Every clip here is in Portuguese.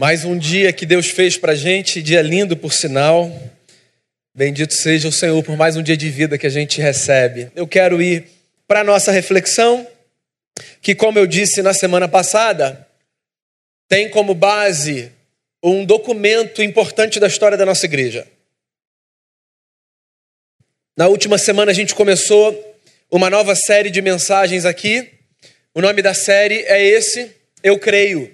Mais um dia que Deus fez para gente, dia lindo por sinal. Bendito seja o Senhor por mais um dia de vida que a gente recebe. Eu quero ir para a nossa reflexão, que, como eu disse na semana passada, tem como base um documento importante da história da nossa igreja. Na última semana a gente começou uma nova série de mensagens aqui. O nome da série é esse, Eu Creio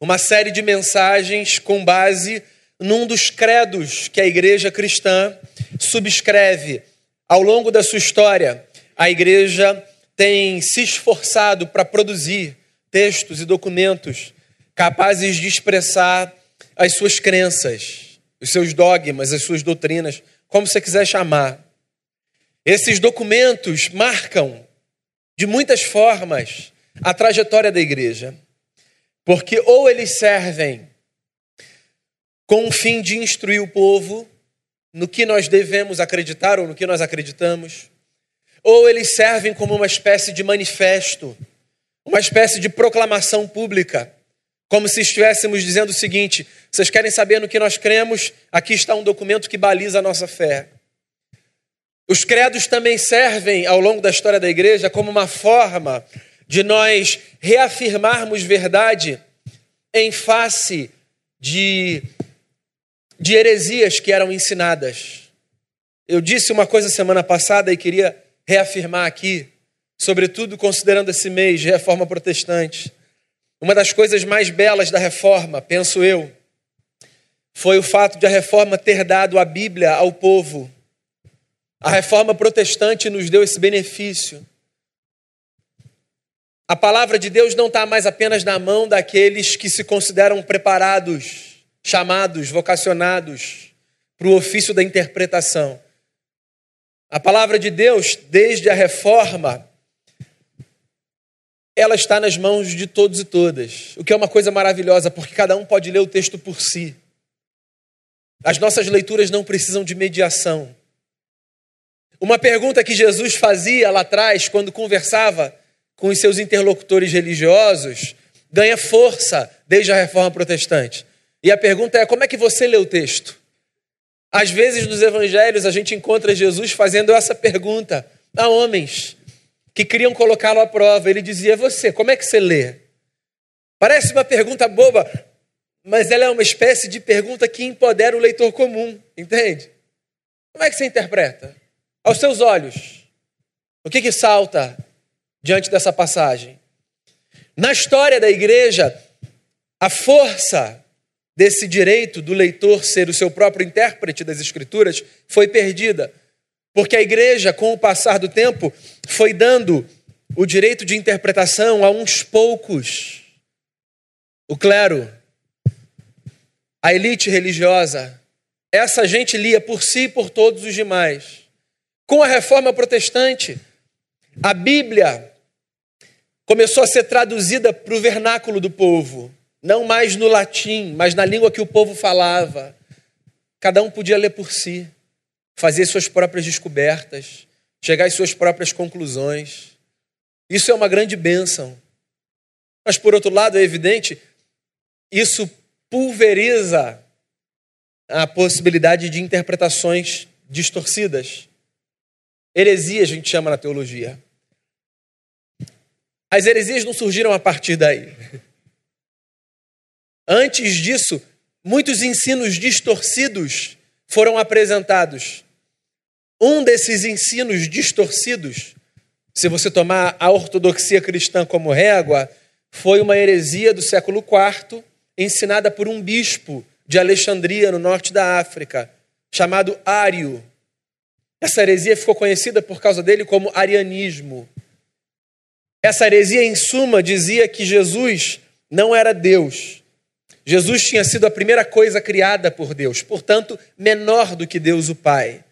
uma série de mensagens com base num dos credos que a igreja cristã subscreve. Ao longo da sua história, a igreja tem se esforçado para produzir textos e documentos capazes de expressar as suas crenças, os seus dogmas, as suas doutrinas, como você quiser chamar. Esses documentos marcam, de muitas formas, a trajetória da igreja. Porque ou eles servem com o fim de instruir o povo no que nós devemos acreditar ou no que nós acreditamos, ou eles servem como uma espécie de manifesto, uma espécie de proclamação pública, como se estivéssemos dizendo o seguinte: vocês querem saber no que nós cremos? Aqui está um documento que baliza a nossa fé. Os credos também servem, ao longo da história da igreja, como uma forma de nós reafirmarmos verdade em face de, de heresias que eram ensinadas. Eu disse uma coisa semana passada e queria reafirmar aqui, sobretudo considerando esse mês de reforma protestante. Uma das coisas mais belas da reforma, penso eu, foi o fato de a reforma ter dado a Bíblia ao povo. A reforma protestante nos deu esse benefício a palavra de Deus não está mais apenas na mão daqueles que se consideram preparados, chamados, vocacionados para o ofício da interpretação. A palavra de Deus, desde a reforma, ela está nas mãos de todos e todas, o que é uma coisa maravilhosa, porque cada um pode ler o texto por si. As nossas leituras não precisam de mediação. Uma pergunta que Jesus fazia lá atrás, quando conversava com os seus interlocutores religiosos ganha força desde a reforma protestante. E a pergunta é: como é que você lê o texto? Às vezes nos evangelhos a gente encontra Jesus fazendo essa pergunta a homens que queriam colocá-lo à prova. Ele dizia: Você, como é que você lê? Parece uma pergunta boba, mas ela é uma espécie de pergunta que empodera o leitor comum, entende? Como é que você interpreta? Aos seus olhos, o que, que salta diante dessa passagem. Na história da igreja, a força desse direito do leitor ser o seu próprio intérprete das Escrituras foi perdida, porque a igreja, com o passar do tempo, foi dando o direito de interpretação a uns poucos. O clero, a elite religiosa, essa gente lia por si e por todos os demais. Com a reforma protestante, a Bíblia começou a ser traduzida para o vernáculo do povo, não mais no latim, mas na língua que o povo falava. Cada um podia ler por si, fazer suas próprias descobertas, chegar às suas próprias conclusões. Isso é uma grande bênção. Mas, por outro lado, é evidente, isso pulveriza a possibilidade de interpretações distorcidas. Heresia a gente chama na teologia. As heresias não surgiram a partir daí. Antes disso, muitos ensinos distorcidos foram apresentados. Um desses ensinos distorcidos, se você tomar a ortodoxia cristã como régua, foi uma heresia do século IV, ensinada por um bispo de Alexandria, no norte da África, chamado Ário. Essa heresia ficou conhecida por causa dele como arianismo. Essa heresia, em suma, dizia que Jesus não era Deus. Jesus tinha sido a primeira coisa criada por Deus, portanto, menor do que Deus o Pai.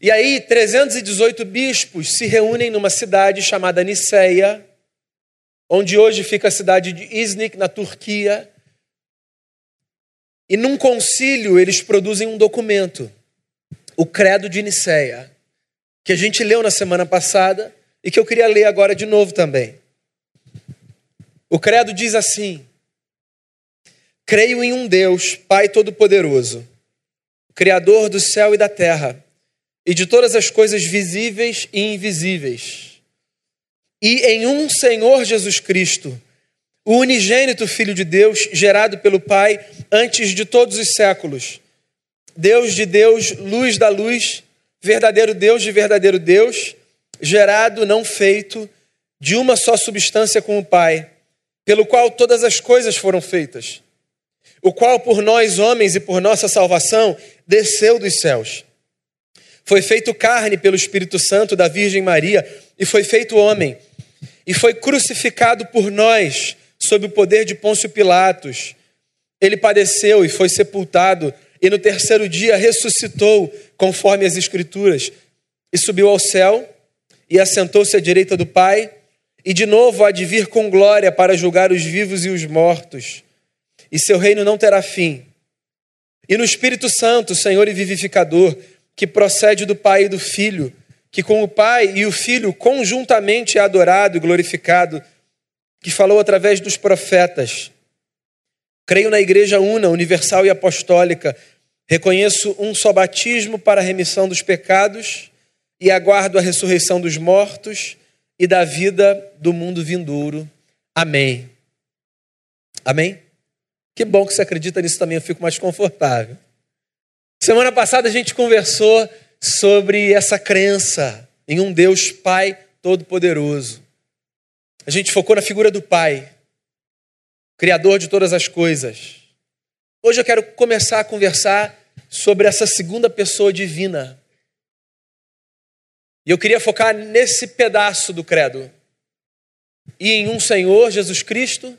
E aí, 318 bispos se reúnem numa cidade chamada Niceia, onde hoje fica a cidade de Iznik, na Turquia. E num concílio, eles produzem um documento, o Credo de Niceia, que a gente leu na semana passada e que eu queria ler agora de novo também. O credo diz assim: Creio em um Deus, Pai Todo-Poderoso, Criador do céu e da terra, e de todas as coisas visíveis e invisíveis, e em um Senhor Jesus Cristo, o unigênito Filho de Deus, gerado pelo Pai antes de todos os séculos, Deus de Deus, luz da luz, verdadeiro Deus de verdadeiro Deus, gerado, não feito, de uma só substância com o Pai, pelo qual todas as coisas foram feitas, o qual por nós homens e por nossa salvação desceu dos céus. Foi feito carne pelo Espírito Santo da Virgem Maria e foi feito homem, e foi crucificado por nós sob o poder de Pôncio Pilatos. Ele padeceu e foi sepultado, e no terceiro dia ressuscitou, conforme as Escrituras, e subiu ao céu e assentou-se à direita do Pai, e de novo há de vir com glória para julgar os vivos e os mortos, e seu reino não terá fim. E no Espírito Santo, Senhor e vivificador, que procede do Pai e do Filho, que com o Pai e o Filho conjuntamente é adorado e glorificado, que falou através dos profetas. Creio na Igreja una, universal e apostólica. Reconheço um só batismo para a remissão dos pecados e aguardo a ressurreição dos mortos e da vida do mundo vindouro. Amém. Amém? Que bom que você acredita nisso também, eu fico mais confortável. Semana passada a gente conversou sobre essa crença em um Deus Pai Todo-Poderoso. A gente focou na figura do Pai, Criador de todas as coisas. Hoje eu quero começar a conversar sobre essa segunda pessoa divina, e eu queria focar nesse pedaço do credo. E em um Senhor, Jesus Cristo,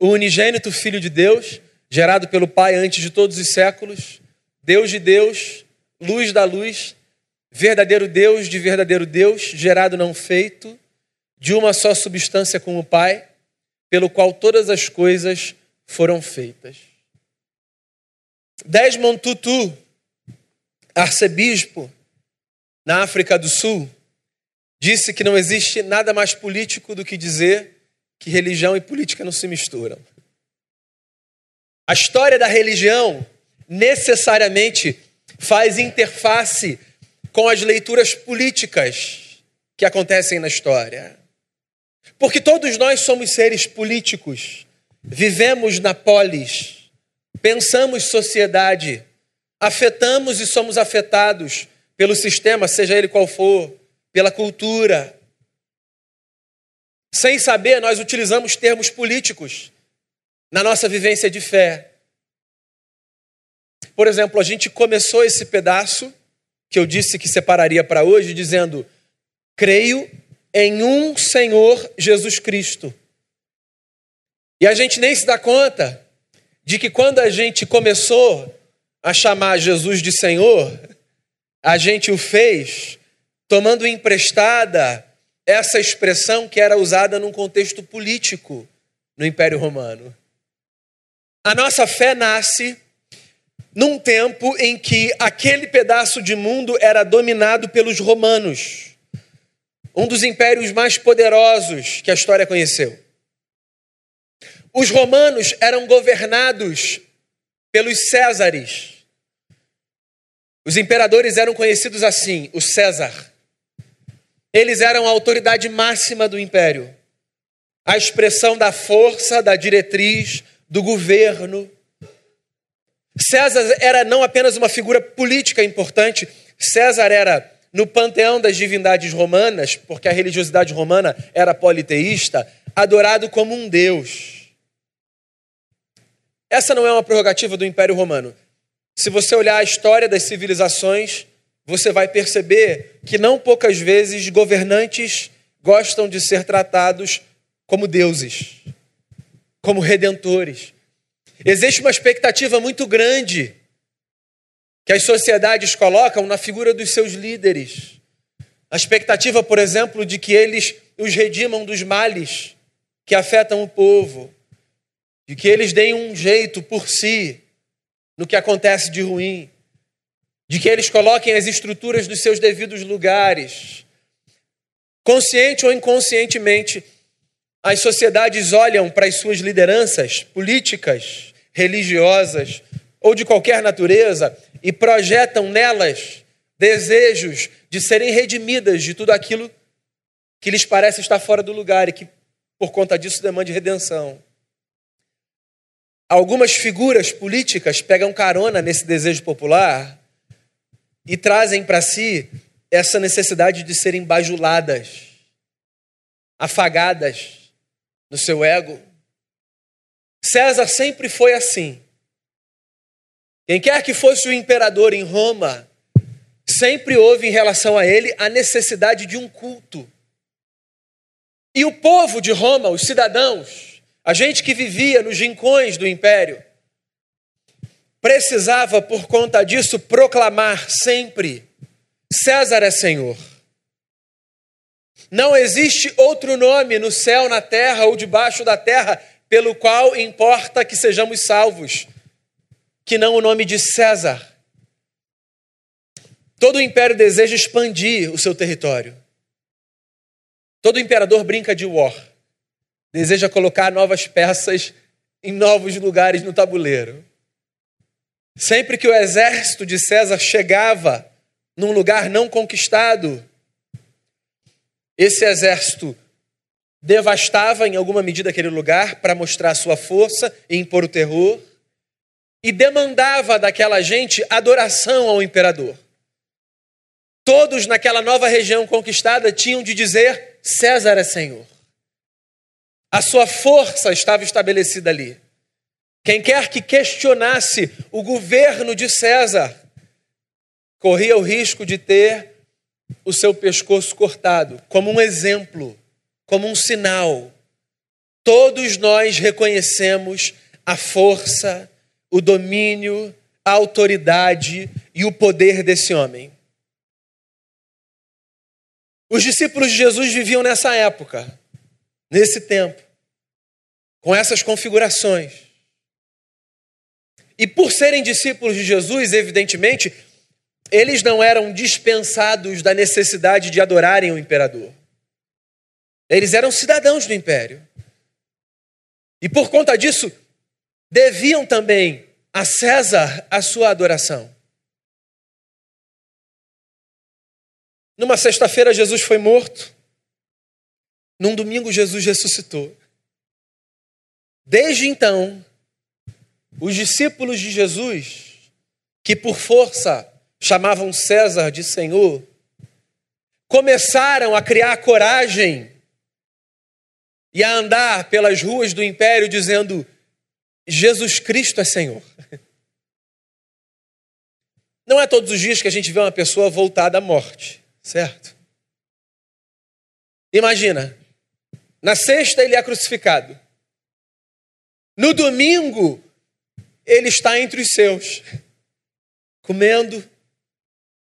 o unigênito Filho de Deus, gerado pelo Pai antes de todos os séculos, Deus de Deus, luz da luz, verdadeiro Deus de verdadeiro Deus, gerado não feito, de uma só substância com o Pai, pelo qual todas as coisas foram feitas. Desmond Tutu, arcebispo na África do Sul, disse que não existe nada mais político do que dizer que religião e política não se misturam. A história da religião necessariamente faz interface com as leituras políticas que acontecem na história. Porque todos nós somos seres políticos, vivemos na polis, pensamos sociedade, afetamos e somos afetados pelo sistema, seja ele qual for, pela cultura. Sem saber, nós utilizamos termos políticos na nossa vivência de fé. Por exemplo, a gente começou esse pedaço que eu disse que separaria para hoje, dizendo: creio em um Senhor Jesus Cristo. E a gente nem se dá conta de que quando a gente começou a chamar Jesus de Senhor, a gente o fez tomando emprestada essa expressão que era usada num contexto político no Império Romano. A nossa fé nasce num tempo em que aquele pedaço de mundo era dominado pelos romanos, um dos impérios mais poderosos que a história conheceu. Os romanos eram governados pelos Césares, os imperadores eram conhecidos assim, o César. Eles eram a autoridade máxima do império, a expressão da força, da diretriz, do governo. César era não apenas uma figura política importante, César era, no panteão das divindades romanas, porque a religiosidade romana era politeísta, adorado como um deus. Essa não é uma prerrogativa do Império Romano. Se você olhar a história das civilizações, você vai perceber que não poucas vezes governantes gostam de ser tratados como deuses, como redentores. Existe uma expectativa muito grande que as sociedades colocam na figura dos seus líderes. A expectativa, por exemplo, de que eles os redimam dos males que afetam o povo, de que eles deem um jeito por si no que acontece de ruim, de que eles coloquem as estruturas nos seus devidos lugares. Consciente ou inconscientemente, as sociedades olham para as suas lideranças políticas, religiosas ou de qualquer natureza e projetam nelas desejos de serem redimidas de tudo aquilo que lhes parece estar fora do lugar e que, por conta disso, demande redenção. Algumas figuras políticas pegam carona nesse desejo popular e trazem para si essa necessidade de serem bajuladas, afagadas no seu ego. César sempre foi assim. Quem quer que fosse o imperador em Roma, sempre houve em relação a ele a necessidade de um culto. E o povo de Roma, os cidadãos, a gente que vivia nos rincões do império, precisava, por conta disso, proclamar sempre: César é Senhor. Não existe outro nome no céu, na terra ou debaixo da terra pelo qual importa que sejamos salvos, que não o nome de César. Todo império deseja expandir o seu território. Todo imperador brinca de war. Deseja colocar novas peças em novos lugares no tabuleiro. Sempre que o exército de César chegava num lugar não conquistado, esse exército devastava em alguma medida aquele lugar para mostrar sua força e impor o terror, e demandava daquela gente adoração ao imperador. Todos naquela nova região conquistada tinham de dizer: César é Senhor. A sua força estava estabelecida ali. Quem quer que questionasse o governo de César corria o risco de ter o seu pescoço cortado, como um exemplo, como um sinal. Todos nós reconhecemos a força, o domínio, a autoridade e o poder desse homem. Os discípulos de Jesus viviam nessa época, nesse tempo, com essas configurações. E por serem discípulos de Jesus, evidentemente, eles não eram dispensados da necessidade de adorarem o imperador. Eles eram cidadãos do império. E por conta disso, deviam também a César a sua adoração. Numa sexta-feira, Jesus foi morto. Num domingo, Jesus ressuscitou. Desde então, os discípulos de Jesus, que por força chamavam César de Senhor, começaram a criar coragem e a andar pelas ruas do império dizendo: Jesus Cristo é Senhor. Não é todos os dias que a gente vê uma pessoa voltada à morte. Certo? Imagina, na sexta ele é crucificado. No domingo, ele está entre os seus, comendo,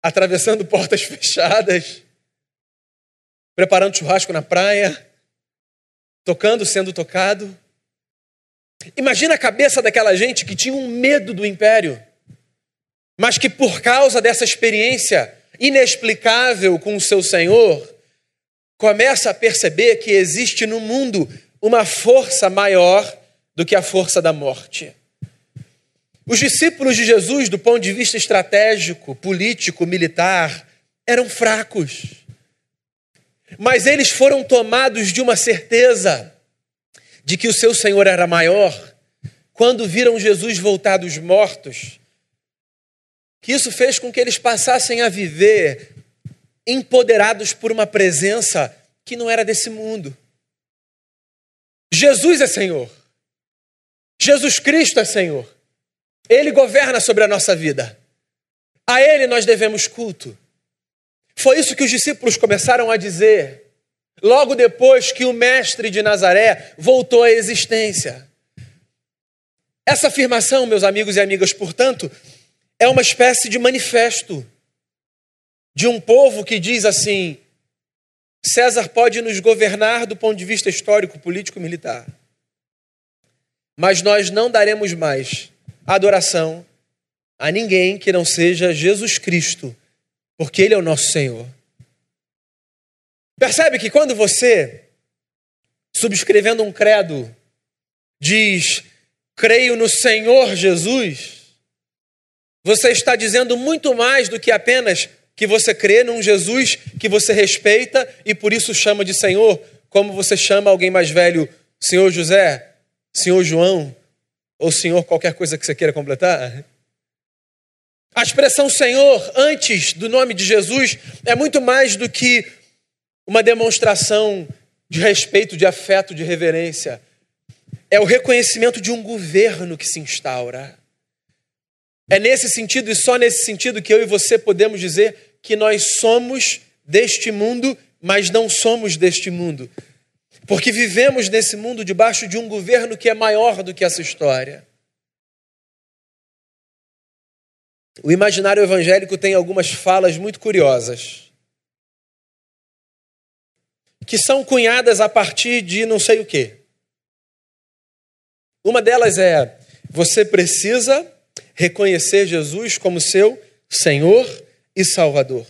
atravessando portas fechadas, preparando churrasco na praia, tocando, sendo tocado. Imagina a cabeça daquela gente que tinha um medo do império, mas que por causa dessa experiência inexplicável com o seu Senhor, começa a perceber que existe no mundo uma força maior do que a força da morte. Os discípulos de Jesus, do ponto de vista estratégico, político, militar, eram fracos. Mas eles foram tomados de uma certeza de que o seu Senhor era maior quando viram Jesus voltar dos mortos que isso fez com que eles passassem a viver empoderados por uma presença que não era desse mundo. Jesus é Senhor. Jesus Cristo é Senhor. Ele governa sobre a nossa vida. A Ele nós devemos culto. Foi isso que os discípulos começaram a dizer logo depois que o Mestre de Nazaré voltou à existência. Essa afirmação, meus amigos e amigas, portanto, é uma espécie de manifesto de um povo que diz assim: César pode nos governar do ponto de vista histórico, político, militar, mas nós não daremos mais adoração a ninguém que não seja Jesus Cristo, porque Ele é o nosso Senhor. Percebe que quando você, subscrevendo um credo, diz creio no Senhor Jesus, você está dizendo muito mais do que apenas que você crê num Jesus que você respeita e por isso chama de Senhor, como você chama alguém mais velho, Senhor José, Senhor João, ou Senhor qualquer coisa que você queira completar. A expressão Senhor antes do nome de Jesus é muito mais do que uma demonstração de respeito, de afeto, de reverência. É o reconhecimento de um governo que se instaura. É nesse sentido e só nesse sentido que eu e você podemos dizer que nós somos deste mundo, mas não somos deste mundo. Porque vivemos nesse mundo debaixo de um governo que é maior do que essa história. O imaginário evangélico tem algumas falas muito curiosas, que são cunhadas a partir de não sei o quê. Uma delas é: você precisa reconhecer Jesus como seu Senhor e Salvador.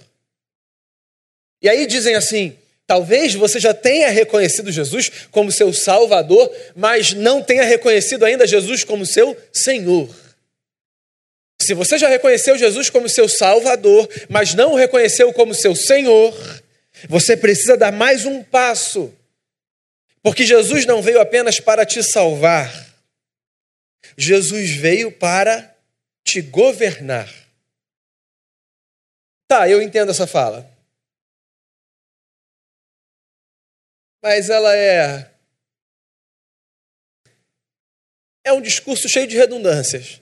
E aí dizem assim: talvez você já tenha reconhecido Jesus como seu Salvador, mas não tenha reconhecido ainda Jesus como seu Senhor. Se você já reconheceu Jesus como seu Salvador, mas não o reconheceu como seu Senhor, você precisa dar mais um passo. Porque Jesus não veio apenas para te salvar, Jesus veio para te governar. Tá, eu entendo essa fala. Mas ela é. É um discurso cheio de redundâncias.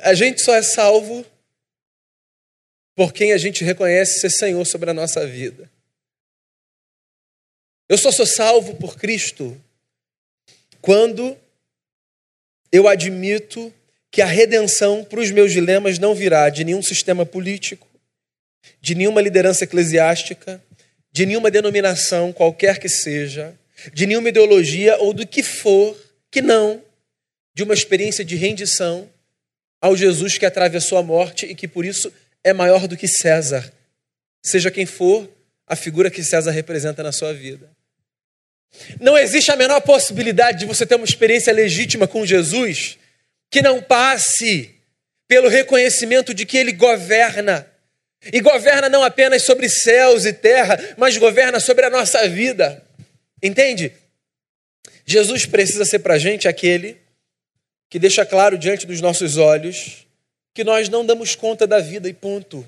A gente só é salvo por quem a gente reconhece ser Senhor sobre a nossa vida. Eu só sou salvo por Cristo quando eu admito que a redenção para os meus dilemas não virá de nenhum sistema político, de nenhuma liderança eclesiástica, de nenhuma denominação, qualquer que seja, de nenhuma ideologia ou do que for, que não, de uma experiência de rendição ao Jesus que atravessou a morte e que por isso é maior do que César, seja quem for a figura que César representa na sua vida. Não existe a menor possibilidade de você ter uma experiência legítima com Jesus que não passe pelo reconhecimento de que ele governa. E governa não apenas sobre céus e terra, mas governa sobre a nossa vida. Entende? Jesus precisa ser para a gente aquele que deixa claro diante dos nossos olhos que nós não damos conta da vida e ponto.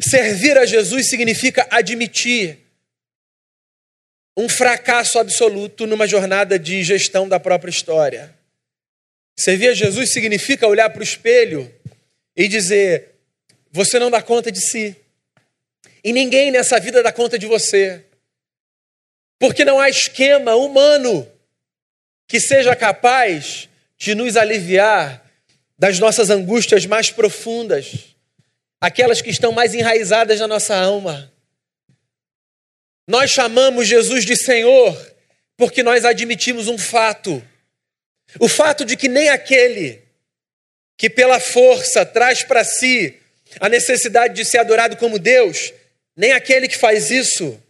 Servir a Jesus significa admitir um fracasso absoluto numa jornada de gestão da própria história. Servir a Jesus significa olhar para o espelho e dizer: você não dá conta de si. E ninguém nessa vida dá conta de você. Porque não há esquema humano que seja capaz de nos aliviar das nossas angústias mais profundas, aquelas que estão mais enraizadas na nossa alma. Nós chamamos Jesus de Senhor porque nós admitimos um fato: o fato de que nem aquele que pela força traz para si a necessidade de ser adorado como Deus, nem aquele que faz isso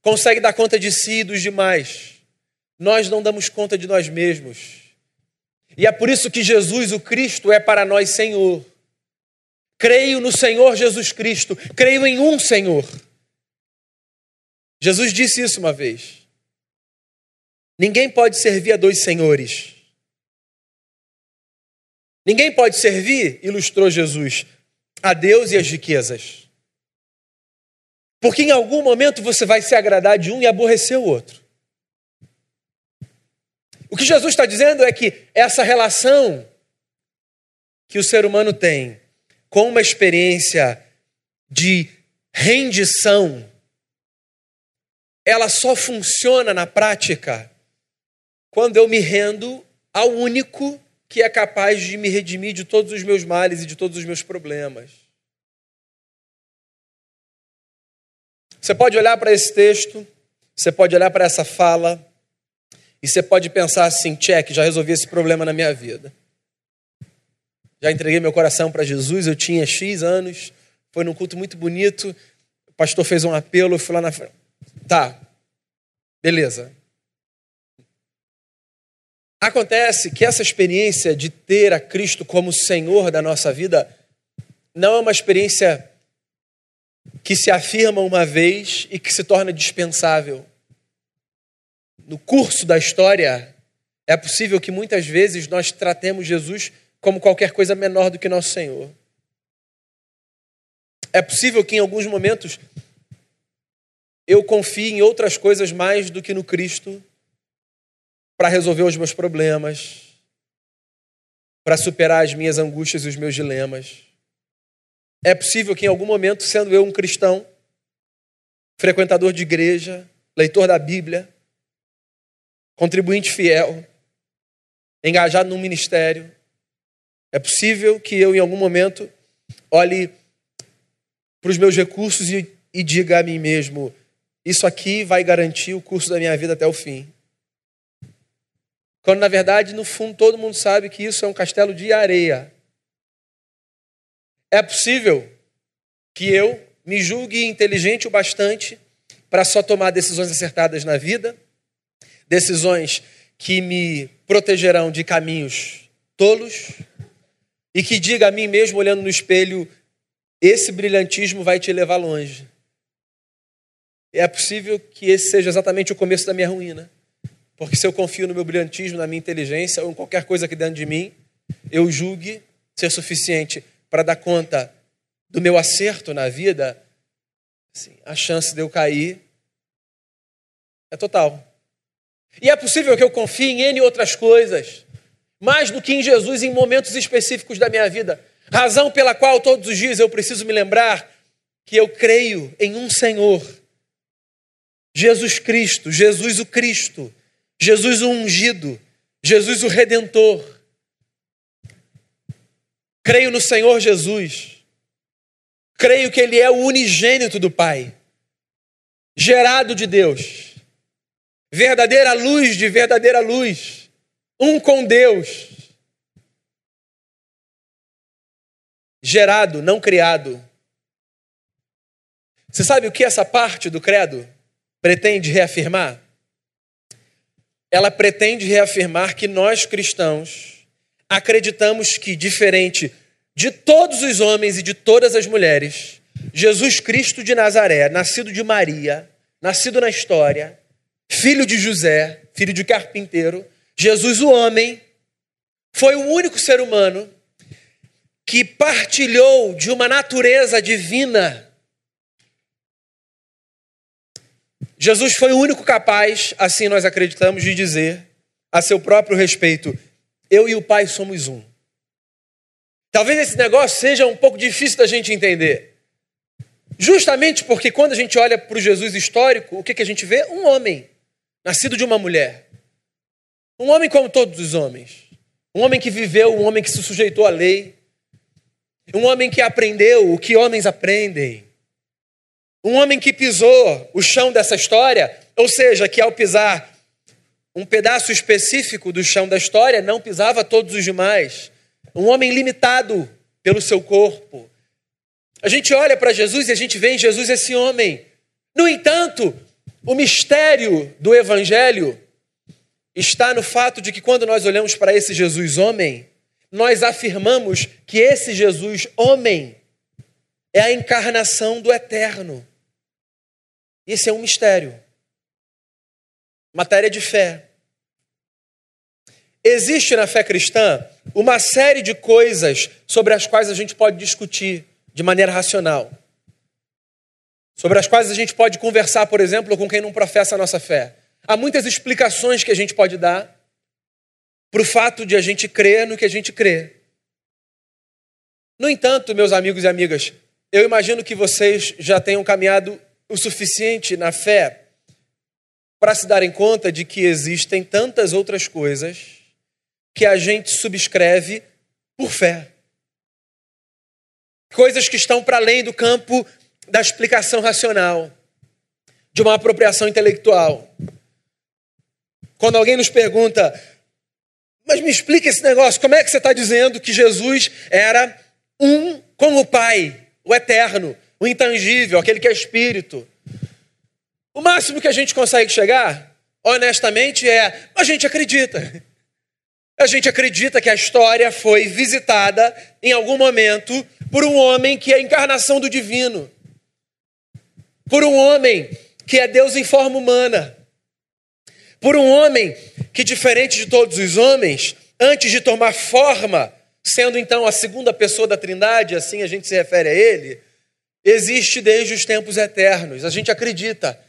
consegue dar conta de si e dos demais nós não damos conta de nós mesmos. E é por isso que Jesus, o Cristo, é para nós Senhor. Creio no Senhor Jesus Cristo, creio em um Senhor. Jesus disse isso uma vez. Ninguém pode servir a dois senhores. Ninguém pode servir, ilustrou Jesus, a Deus e as riquezas. Porque em algum momento você vai se agradar de um e aborrecer o outro. O que Jesus está dizendo é que essa relação que o ser humano tem com uma experiência de rendição, ela só funciona na prática quando eu me rendo ao único que é capaz de me redimir de todos os meus males e de todos os meus problemas. Você pode olhar para esse texto, você pode olhar para essa fala, e você pode pensar assim: check, já resolvi esse problema na minha vida. Já entreguei meu coração para Jesus, eu tinha X anos, foi num culto muito bonito, o pastor fez um apelo, eu fui lá na frente. Tá, beleza. Acontece que essa experiência de ter a Cristo como Senhor da nossa vida não é uma experiência que se afirma uma vez e que se torna dispensável. No curso da história, é possível que muitas vezes nós tratemos Jesus como qualquer coisa menor do que nosso Senhor. É possível que em alguns momentos eu confie em outras coisas mais do que no Cristo para resolver os meus problemas, para superar as minhas angústias e os meus dilemas. É possível que em algum momento, sendo eu um cristão, frequentador de igreja, leitor da Bíblia, contribuinte fiel, engajado num ministério, é possível que eu, em algum momento, olhe para os meus recursos e, e diga a mim mesmo: isso aqui vai garantir o curso da minha vida até o fim. Quando, na verdade, no fundo, todo mundo sabe que isso é um castelo de areia. É possível que eu me julgue inteligente o bastante para só tomar decisões acertadas na vida, decisões que me protegerão de caminhos tolos, e que diga a mim mesmo, olhando no espelho, esse brilhantismo vai te levar longe. É possível que esse seja exatamente o começo da minha ruína. Porque se eu confio no meu brilhantismo, na minha inteligência ou em qualquer coisa aqui dentro de mim, eu julgue ser suficiente para dar conta do meu acerto na vida, assim, a chance de eu cair é total. E é possível que eu confie em N outras coisas, mais do que em Jesus em momentos específicos da minha vida. Razão pela qual todos os dias eu preciso me lembrar que eu creio em um Senhor, Jesus Cristo, Jesus o Cristo, Jesus o ungido, Jesus o redentor, Creio no Senhor Jesus. Creio que Ele é o unigênito do Pai, gerado de Deus, verdadeira luz de verdadeira luz, um com Deus, gerado, não criado. Você sabe o que essa parte do credo pretende reafirmar? Ela pretende reafirmar que nós cristãos acreditamos que, diferente de todos os homens e de todas as mulheres, Jesus Cristo de Nazaré, nascido de Maria, nascido na história, filho de José, filho de carpinteiro, Jesus, o homem, foi o único ser humano que partilhou de uma natureza divina. Jesus foi o único capaz, assim nós acreditamos, de dizer a seu próprio respeito: eu e o Pai somos um. Talvez esse negócio seja um pouco difícil da gente entender. Justamente porque quando a gente olha para o Jesus histórico, o que, que a gente vê? Um homem, nascido de uma mulher. Um homem como todos os homens. Um homem que viveu, um homem que se sujeitou à lei. Um homem que aprendeu o que homens aprendem. Um homem que pisou o chão dessa história, ou seja, que ao pisar um pedaço específico do chão da história, não pisava todos os demais. Um homem limitado pelo seu corpo. A gente olha para Jesus e a gente vê em Jesus esse homem. No entanto, o mistério do Evangelho está no fato de que quando nós olhamos para esse Jesus homem, nós afirmamos que esse Jesus homem é a encarnação do eterno. Esse é um mistério. Matéria de fé. Existe na fé cristã uma série de coisas sobre as quais a gente pode discutir de maneira racional. Sobre as quais a gente pode conversar, por exemplo, com quem não professa a nossa fé. Há muitas explicações que a gente pode dar para o fato de a gente crer no que a gente crê. No entanto, meus amigos e amigas, eu imagino que vocês já tenham caminhado o suficiente na fé para se darem conta de que existem tantas outras coisas que a gente subscreve por fé. Coisas que estão para além do campo da explicação racional, de uma apropriação intelectual. Quando alguém nos pergunta, mas me explica esse negócio, como é que você está dizendo que Jesus era um como o Pai, o eterno, o intangível, aquele que é espírito? O máximo que a gente consegue chegar, honestamente, é a gente acredita. A gente acredita que a história foi visitada em algum momento por um homem que é a encarnação do divino, por um homem que é Deus em forma humana, por um homem que, diferente de todos os homens, antes de tomar forma, sendo então a segunda pessoa da Trindade, assim a gente se refere a ele, existe desde os tempos eternos. A gente acredita.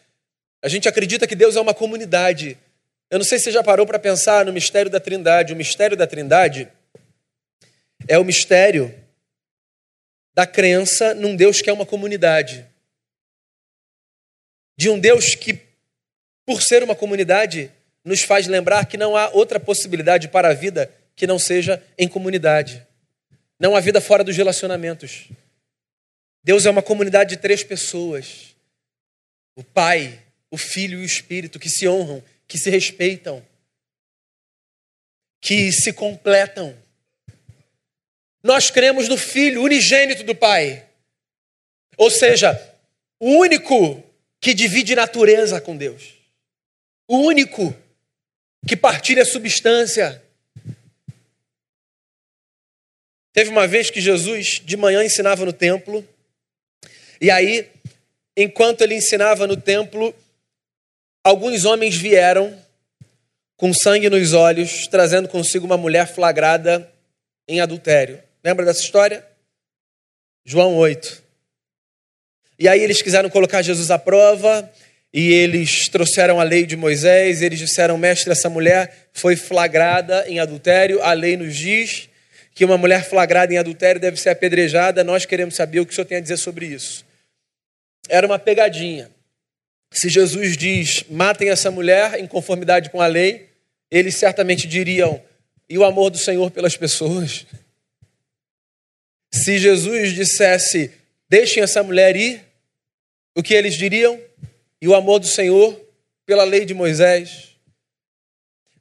A gente acredita que Deus é uma comunidade. Eu não sei se você já parou para pensar no mistério da Trindade. O mistério da Trindade é o mistério da crença num Deus que é uma comunidade. De um Deus que, por ser uma comunidade, nos faz lembrar que não há outra possibilidade para a vida que não seja em comunidade. Não há vida fora dos relacionamentos. Deus é uma comunidade de três pessoas: o Pai, o Filho e o Espírito, que se honram, que se respeitam, que se completam. Nós cremos no Filho unigênito do Pai, ou seja, o único que divide natureza com Deus, o único que partilha substância. Teve uma vez que Jesus de manhã ensinava no templo e aí, enquanto ele ensinava no templo, alguns homens vieram com sangue nos olhos, trazendo consigo uma mulher flagrada em adultério. Lembra dessa história? João 8. E aí eles quiseram colocar Jesus à prova, e eles trouxeram a lei de Moisés, e eles disseram: Mestre, essa mulher foi flagrada em adultério, a lei nos diz que uma mulher flagrada em adultério deve ser apedrejada, nós queremos saber o que o senhor tem a dizer sobre isso. Era uma pegadinha. Se Jesus diz, matem essa mulher em conformidade com a lei, eles certamente diriam, e o amor do Senhor pelas pessoas? Se Jesus dissesse, deixem essa mulher ir, o que eles diriam? E o amor do Senhor pela lei de Moisés?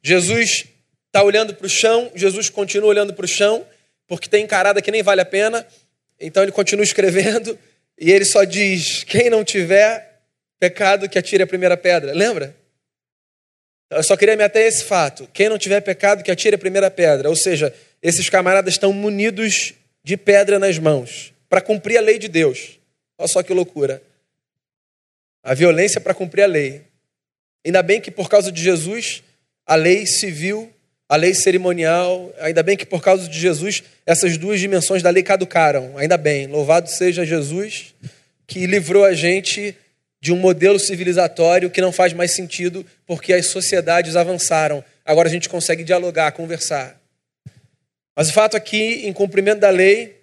Jesus está olhando para o chão, Jesus continua olhando para o chão, porque tem encarada que nem vale a pena, então ele continua escrevendo, e ele só diz: quem não tiver pecado, que atire a primeira pedra. Lembra? Eu só queria me ater a esse fato. Quem não tiver pecado, que atire a primeira pedra. Ou seja, esses camaradas estão munidos de pedra nas mãos para cumprir a lei de Deus. Olha só que loucura. A violência para cumprir a lei. Ainda bem que por causa de Jesus, a lei civil, a lei cerimonial, ainda bem que por causa de Jesus, essas duas dimensões da lei caducaram. Ainda bem. Louvado seja Jesus que livrou a gente de um modelo civilizatório que não faz mais sentido porque as sociedades avançaram. Agora a gente consegue dialogar, conversar. Mas o fato é que, em cumprimento da lei,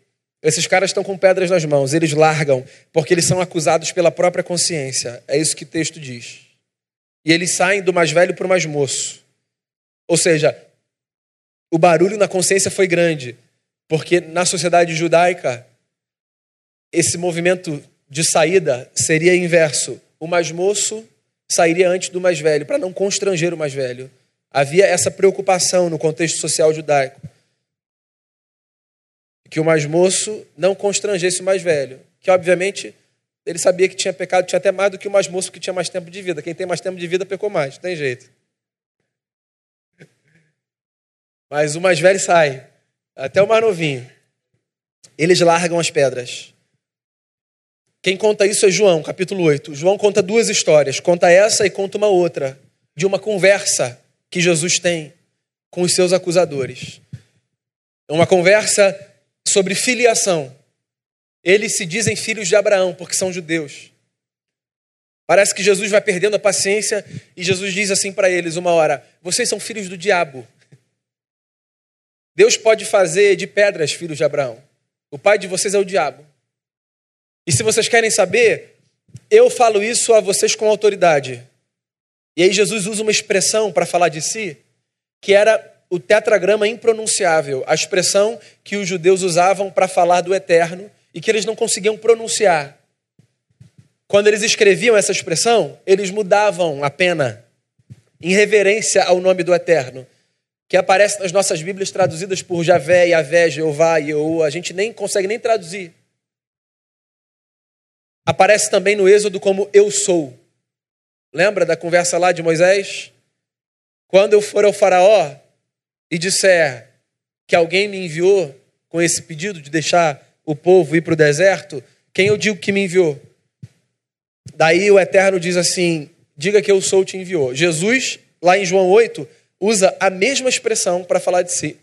esses caras estão com pedras nas mãos, eles largam, porque eles são acusados pela própria consciência. É isso que o texto diz. E eles saem do mais velho para o mais moço. Ou seja, o barulho na consciência foi grande, porque na sociedade judaica, esse movimento de saída seria inverso. O mais moço sairia antes do mais velho, para não constranger o mais velho. Havia essa preocupação no contexto social judaico que o mais moço não constrangesse o mais velho. Que, obviamente, ele sabia que tinha pecado, tinha até mais do que o mais moço que tinha mais tempo de vida. Quem tem mais tempo de vida pecou mais, tem jeito. Mas o mais velho sai, até o mais novinho. Eles largam as pedras. Quem conta isso é João, capítulo 8. João conta duas histórias, conta essa e conta uma outra, de uma conversa que Jesus tem com os seus acusadores. Uma conversa sobre filiação. Eles se dizem filhos de Abraão porque são judeus. Parece que Jesus vai perdendo a paciência e Jesus diz assim para eles uma hora: Vocês são filhos do diabo. Deus pode fazer de pedras filhos de Abraão. O pai de vocês é o diabo. E se vocês querem saber, eu falo isso a vocês com autoridade. E aí Jesus usa uma expressão para falar de si, que era o tetragrama impronunciável, a expressão que os judeus usavam para falar do eterno e que eles não conseguiam pronunciar. Quando eles escreviam essa expressão, eles mudavam a pena em reverência ao nome do eterno, que aparece nas nossas Bíblias traduzidas por Javé, Yavé, Jeová, Yehu, a gente nem consegue nem traduzir. Aparece também no Êxodo como eu sou. Lembra da conversa lá de Moisés? Quando eu for ao faraó, e disser que alguém me enviou com esse pedido de deixar o povo ir para o deserto, quem eu digo que me enviou? Daí o Eterno diz assim: diga que eu sou te enviou. Jesus, lá em João 8, usa a mesma expressão para falar de si.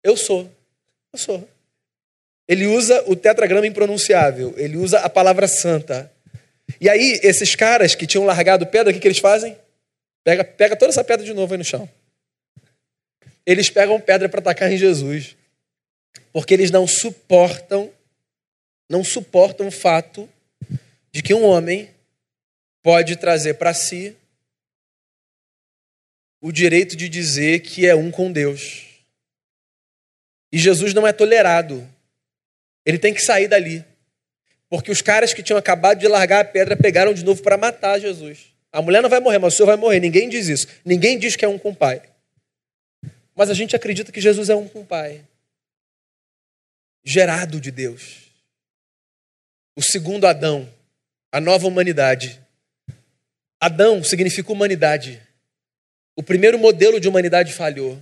Eu sou. Eu sou. Ele usa o tetragrama impronunciável, ele usa a palavra santa. E aí, esses caras que tinham largado pedra, o que, que eles fazem? Pega, pega toda essa pedra de novo aí no chão. Eles pegam pedra para atacar em Jesus. Porque eles não suportam, não suportam o fato de que um homem pode trazer para si o direito de dizer que é um com Deus. E Jesus não é tolerado. Ele tem que sair dali. Porque os caras que tinham acabado de largar a pedra pegaram de novo para matar Jesus. A mulher não vai morrer, mas o senhor vai morrer. Ninguém diz isso. Ninguém diz que é um com o pai. Mas a gente acredita que Jesus é um com o pai. Gerado de Deus. O segundo Adão. A nova humanidade. Adão significa humanidade. O primeiro modelo de humanidade falhou.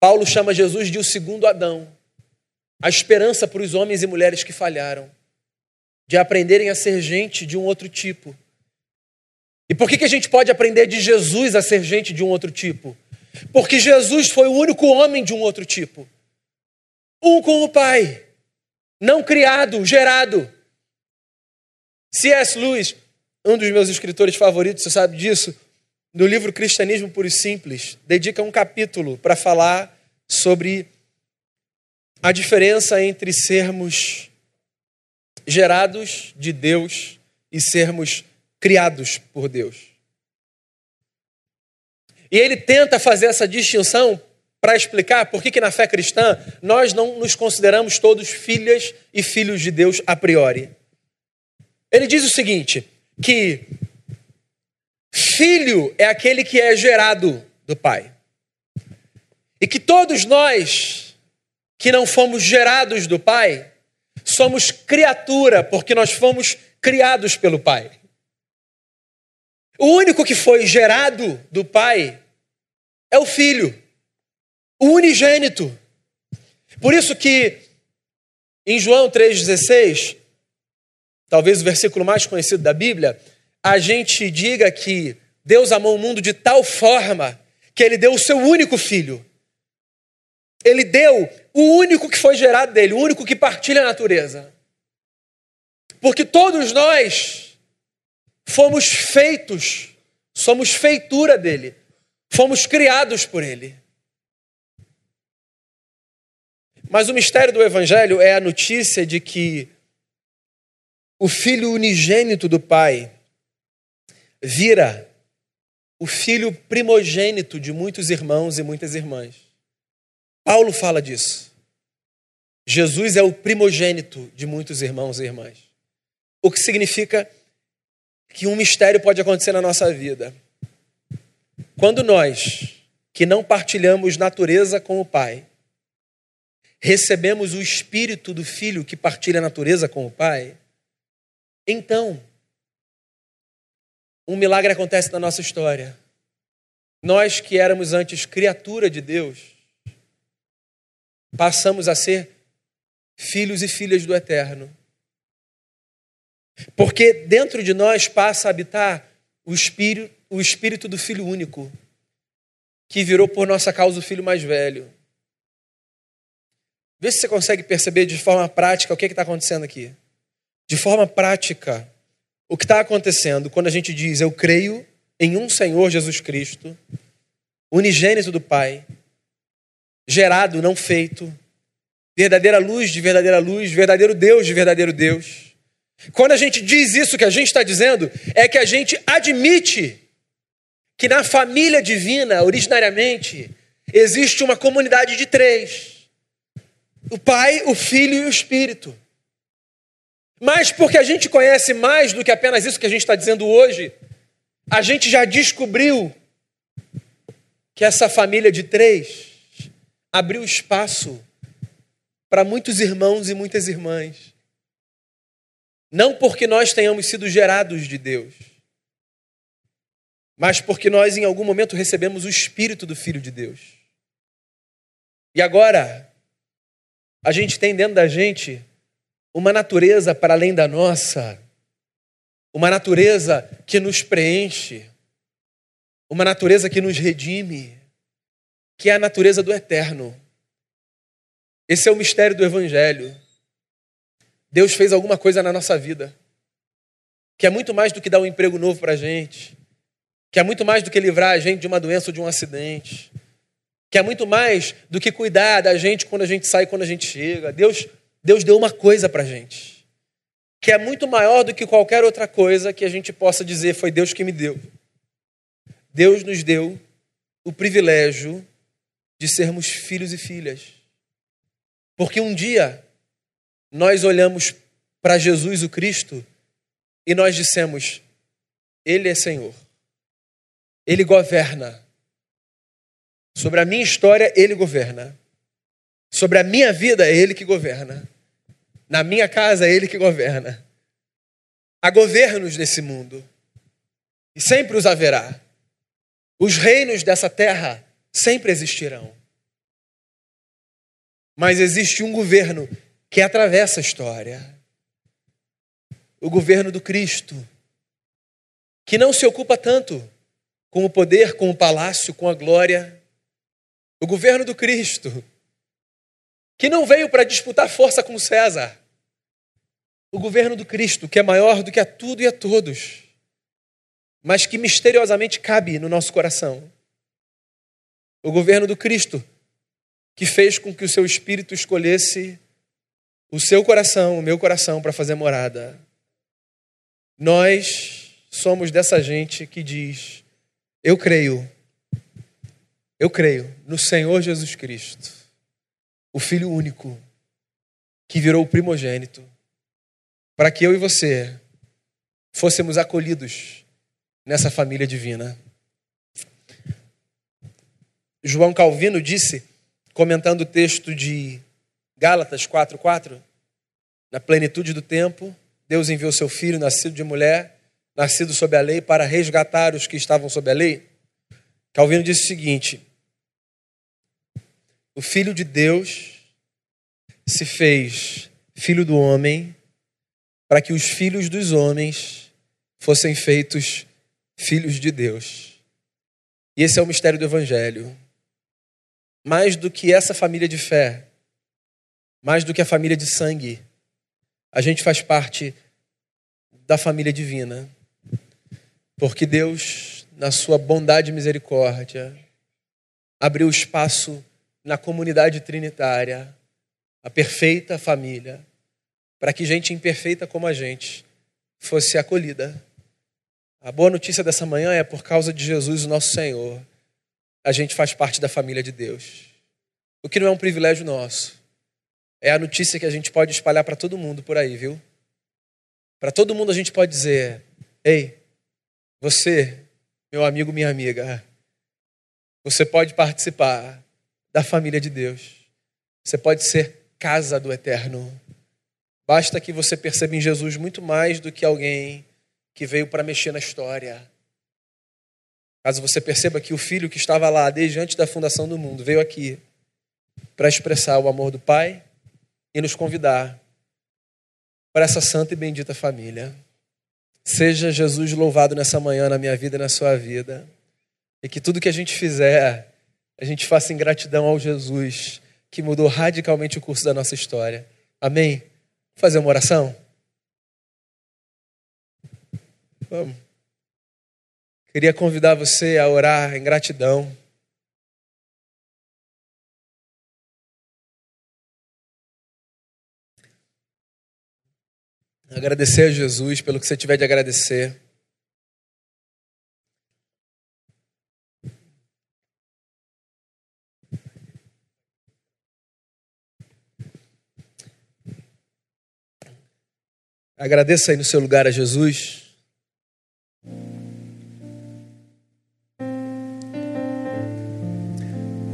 Paulo chama Jesus de o segundo Adão. A esperança para os homens e mulheres que falharam. De aprenderem a ser gente de um outro tipo e por que, que a gente pode aprender de Jesus a ser gente de um outro tipo? Porque Jesus foi o único homem de um outro tipo. Um com o Pai. Não criado, gerado. C.S. Lewis, um dos meus escritores favoritos, você sabe disso, no livro Cristianismo Puro e Simples, dedica um capítulo para falar sobre a diferença entre sermos gerados de Deus e sermos criados por Deus. E ele tenta fazer essa distinção para explicar por que, que na fé cristã nós não nos consideramos todos filhas e filhos de Deus a priori. Ele diz o seguinte: que filho é aquele que é gerado do Pai. E que todos nós que não fomos gerados do Pai, somos criatura, porque nós fomos criados pelo Pai. O único que foi gerado do Pai é o Filho, o unigênito. Por isso que em João 3,16, talvez o versículo mais conhecido da Bíblia, a gente diga que Deus amou o mundo de tal forma que ele deu o seu único filho. Ele deu o único que foi gerado dele, o único que partilha a natureza. Porque todos nós fomos feitos, somos feitura dele, fomos criados por ele. Mas o mistério do Evangelho é a notícia de que o filho unigênito do Pai vira o filho primogênito de muitos irmãos e muitas irmãs. Paulo fala disso. Jesus é o primogênito de muitos irmãos e irmãs. O que significa que um mistério pode acontecer na nossa vida. Quando nós, que não partilhamos natureza com o Pai, recebemos o Espírito do Filho que partilha a natureza com o Pai, então, um milagre acontece na nossa história. Nós que éramos antes criatura de Deus, passamos a ser filhos e filhas do Eterno. Porque dentro de nós passa a habitar o espírito, o espírito do Filho único, que virou por nossa causa o filho mais velho. Vê se você consegue perceber de forma prática o que é está acontecendo aqui. De forma prática, o que está acontecendo quando a gente diz eu creio em um Senhor Jesus Cristo, unigênito do Pai, gerado, não feito, verdadeira luz de verdadeira luz, verdadeiro Deus de verdadeiro Deus quando a gente diz isso, que a gente está dizendo é que a gente admite que na família divina, originariamente, existe uma comunidade de três: o Pai, o Filho e o Espírito. Mas porque a gente conhece mais do que apenas isso que a gente está dizendo hoje, a gente já descobriu que essa família de três abriu espaço para muitos irmãos e muitas irmãs não porque nós tenhamos sido gerados de Deus, mas porque nós em algum momento recebemos o Espírito do Filho de Deus. E agora, a gente tem dentro da gente uma natureza para além da nossa, uma natureza que nos preenche, uma natureza que nos redime, que é a natureza do eterno. Esse é o mistério do Evangelho. Deus fez alguma coisa na nossa vida, que é muito mais do que dar um emprego novo para a gente, que é muito mais do que livrar a gente de uma doença ou de um acidente, que é muito mais do que cuidar da gente quando a gente sai, quando a gente chega. Deus, Deus deu uma coisa para a gente, que é muito maior do que qualquer outra coisa que a gente possa dizer foi Deus que me deu. Deus nos deu o privilégio de sermos filhos e filhas. Porque um dia nós olhamos para Jesus o Cristo e nós dissemos: Ele é Senhor, Ele governa. Sobre a minha história, Ele governa. Sobre a minha vida, é Ele que governa. Na minha casa, é Ele que governa. Há governos nesse mundo. E sempre os haverá. Os reinos dessa terra sempre existirão. Mas existe um governo que atravessa a história o governo do Cristo, que não se ocupa tanto com o poder, com o palácio, com a glória. O governo do Cristo, que não veio para disputar força com César. O governo do Cristo, que é maior do que a tudo e a todos, mas que misteriosamente cabe no nosso coração. O governo do Cristo, que fez com que o seu espírito escolhesse o seu coração, o meu coração, para fazer morada. Nós somos dessa gente que diz: Eu creio, eu creio no Senhor Jesus Cristo, o Filho único, que virou o primogênito, para que eu e você fôssemos acolhidos nessa família divina. João Calvino disse, comentando o texto de Gálatas 4:4, na plenitude do tempo, Deus enviou seu filho, nascido de mulher, nascido sob a lei, para resgatar os que estavam sob a lei. Calvino disse o seguinte: O filho de Deus se fez filho do homem para que os filhos dos homens fossem feitos filhos de Deus. E esse é o mistério do evangelho. Mais do que essa família de fé, mais do que a família de sangue, a gente faz parte da família divina. Porque Deus, na sua bondade e misericórdia, abriu espaço na comunidade trinitária, a perfeita família, para que gente imperfeita como a gente fosse acolhida. A boa notícia dessa manhã é por causa de Jesus, o nosso Senhor, a gente faz parte da família de Deus. O que não é um privilégio nosso, é a notícia que a gente pode espalhar para todo mundo por aí, viu? Para todo mundo a gente pode dizer: ei, você, meu amigo, minha amiga, você pode participar da família de Deus. Você pode ser casa do eterno. Basta que você perceba em Jesus muito mais do que alguém que veio para mexer na história. Caso você perceba que o filho que estava lá desde antes da fundação do mundo veio aqui para expressar o amor do Pai e nos convidar para essa santa e bendita família. Seja Jesus louvado nessa manhã na minha vida e na sua vida. E que tudo que a gente fizer, a gente faça em gratidão ao Jesus que mudou radicalmente o curso da nossa história. Amém? Vamos fazer uma oração? Vamos. Queria convidar você a orar em gratidão. Agradecer a Jesus pelo que você tiver de agradecer. Agradeça aí no seu lugar a Jesus.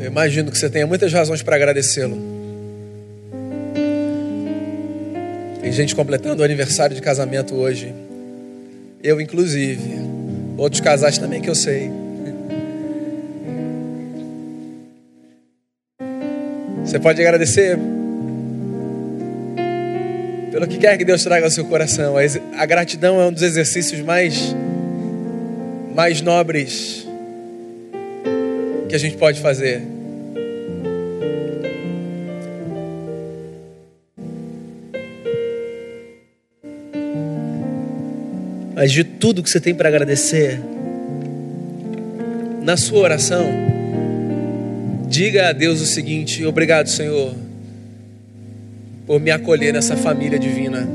Eu imagino que você tenha muitas razões para agradecê-lo. Tem gente completando o aniversário de casamento hoje. Eu, inclusive. Outros casais também que eu sei. Você pode agradecer pelo que quer que Deus traga ao seu coração. A gratidão é um dos exercícios mais, mais nobres que a gente pode fazer. Mas de tudo que você tem para agradecer, na sua oração, diga a Deus o seguinte: Obrigado, Senhor, por me acolher nessa família divina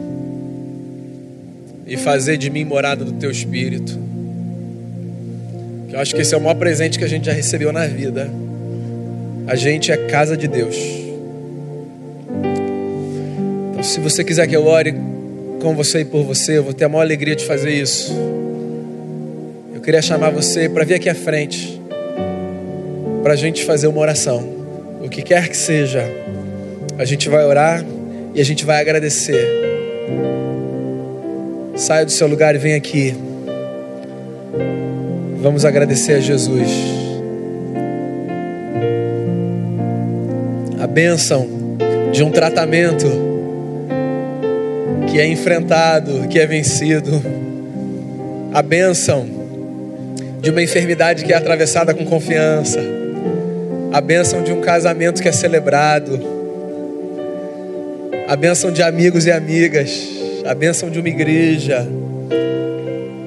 e fazer de mim morada do teu espírito. Eu acho que esse é o maior presente que a gente já recebeu na vida. A gente é casa de Deus. Então, se você quiser que eu ore com você e por você, eu vou ter a maior alegria de fazer isso. Eu queria chamar você para vir aqui à frente, para a gente fazer uma oração. O que quer que seja, a gente vai orar e a gente vai agradecer. Saia do seu lugar e vem aqui. Vamos agradecer a Jesus. A bênção de um tratamento que é enfrentado, que é vencido. A bênção de uma enfermidade que é atravessada com confiança. A bênção de um casamento que é celebrado a bênção de amigos e amigas, a bênção de uma igreja,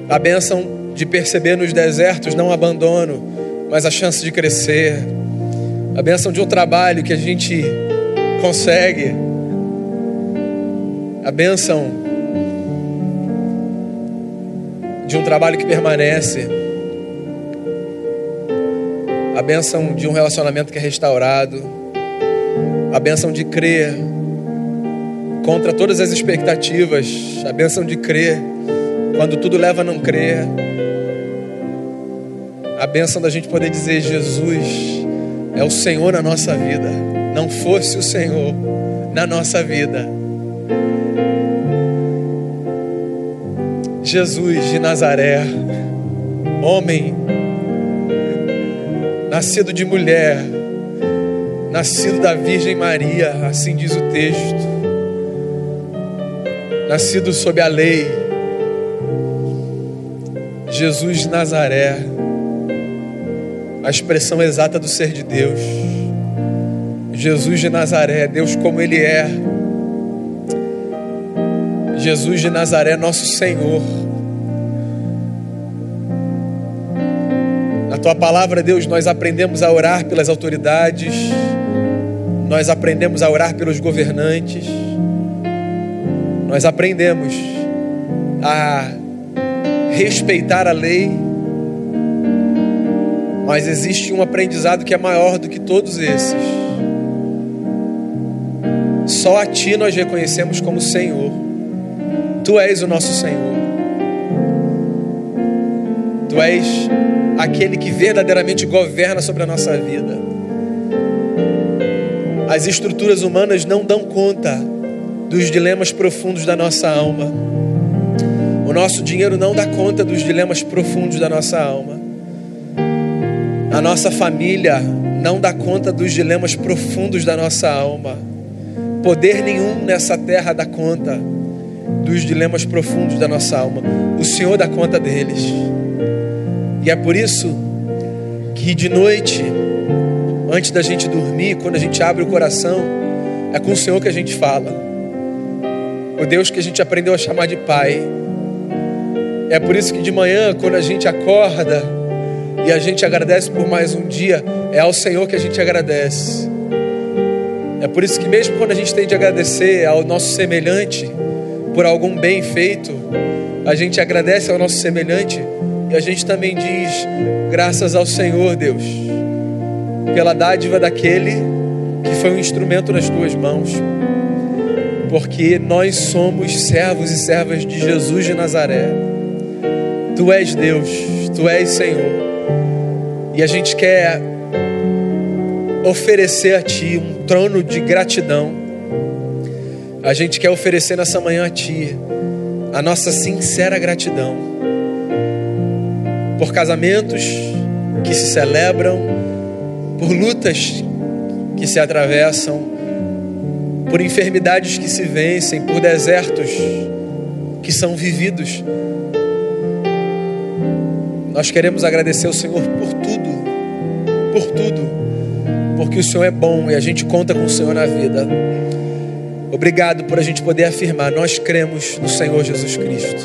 a bênção de perceber nos desertos não abandono, mas a chance de crescer, a bênção de um trabalho que a gente consegue, a bênção de um trabalho que permanece, a bênção de um relacionamento que é restaurado, a bênção de crer contra todas as expectativas, a bênção de crer, quando tudo leva a não crer, a bênção da gente poder dizer: Jesus é o Senhor na nossa vida, não fosse o Senhor na nossa vida. Jesus de Nazaré, homem, nascido de mulher, nascido da Virgem Maria, assim diz o texto nascido sob a lei, Jesus de Nazaré, a expressão exata do ser de Deus. Jesus de Nazaré, Deus como Ele é. Jesus de Nazaré, nosso Senhor. Na tua palavra, Deus, nós aprendemos a orar pelas autoridades, nós aprendemos a orar pelos governantes nós aprendemos a respeitar a lei, mas existe um aprendizado que é maior do que todos esses. Só a Ti nós reconhecemos como Senhor. Tu és o nosso Senhor. Tu és aquele que verdadeiramente governa sobre a nossa vida. As estruturas humanas não dão conta dos dilemas profundos da nossa alma. O nosso dinheiro não dá conta dos dilemas profundos da nossa alma. A nossa família não dá conta dos dilemas profundos da nossa alma. Poder nenhum nessa terra dá conta dos dilemas profundos da nossa alma. O Senhor dá conta deles. E é por isso que de noite, antes da gente dormir, quando a gente abre o coração, é com o Senhor que a gente fala o Deus que a gente aprendeu a chamar de Pai. É por isso que de manhã, quando a gente acorda e a gente agradece por mais um dia, é ao Senhor que a gente agradece. É por isso que, mesmo quando a gente tem de agradecer ao nosso semelhante por algum bem feito, a gente agradece ao nosso semelhante e a gente também diz: graças ao Senhor, Deus, pela dádiva daquele que foi um instrumento nas tuas mãos porque nós somos servos e servas de Jesus de Nazaré. Tu és Deus, tu és Senhor, e a gente quer oferecer a Ti um trono de gratidão. A gente quer oferecer nessa manhã a Ti a nossa sincera gratidão por casamentos que se celebram, por lutas que se atravessam, por enfermidades que se vencem, por desertos que são vividos. Nós queremos agradecer ao Senhor por tudo, por tudo, porque o Senhor é bom e a gente conta com o Senhor na vida. Obrigado por a gente poder afirmar, nós cremos no Senhor Jesus Cristo.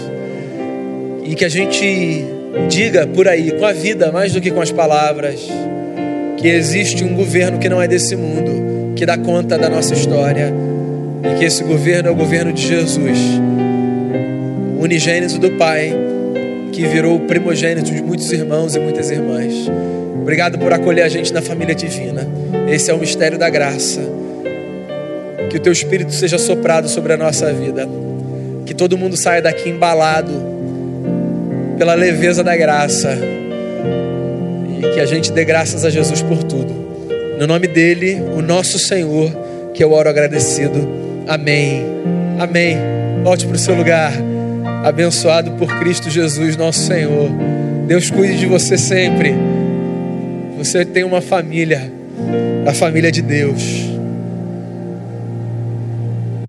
E que a gente diga por aí, com a vida, mais do que com as palavras, que existe um governo que não é desse mundo, que dá conta da nossa história, e que esse governo é o governo de Jesus, o unigênito do Pai que virou o primogênito de muitos irmãos e muitas irmãs. Obrigado por acolher a gente na família divina. Esse é o mistério da graça. Que o teu espírito seja soprado sobre a nossa vida. Que todo mundo saia daqui embalado pela leveza da graça. E que a gente dê graças a Jesus por tudo. No nome dele, o nosso Senhor, que eu oro agradecido. Amém. Amém. Volte para o seu lugar abençoado por Cristo Jesus, nosso Senhor. Deus cuide de você sempre. Você tem uma família, a família de Deus.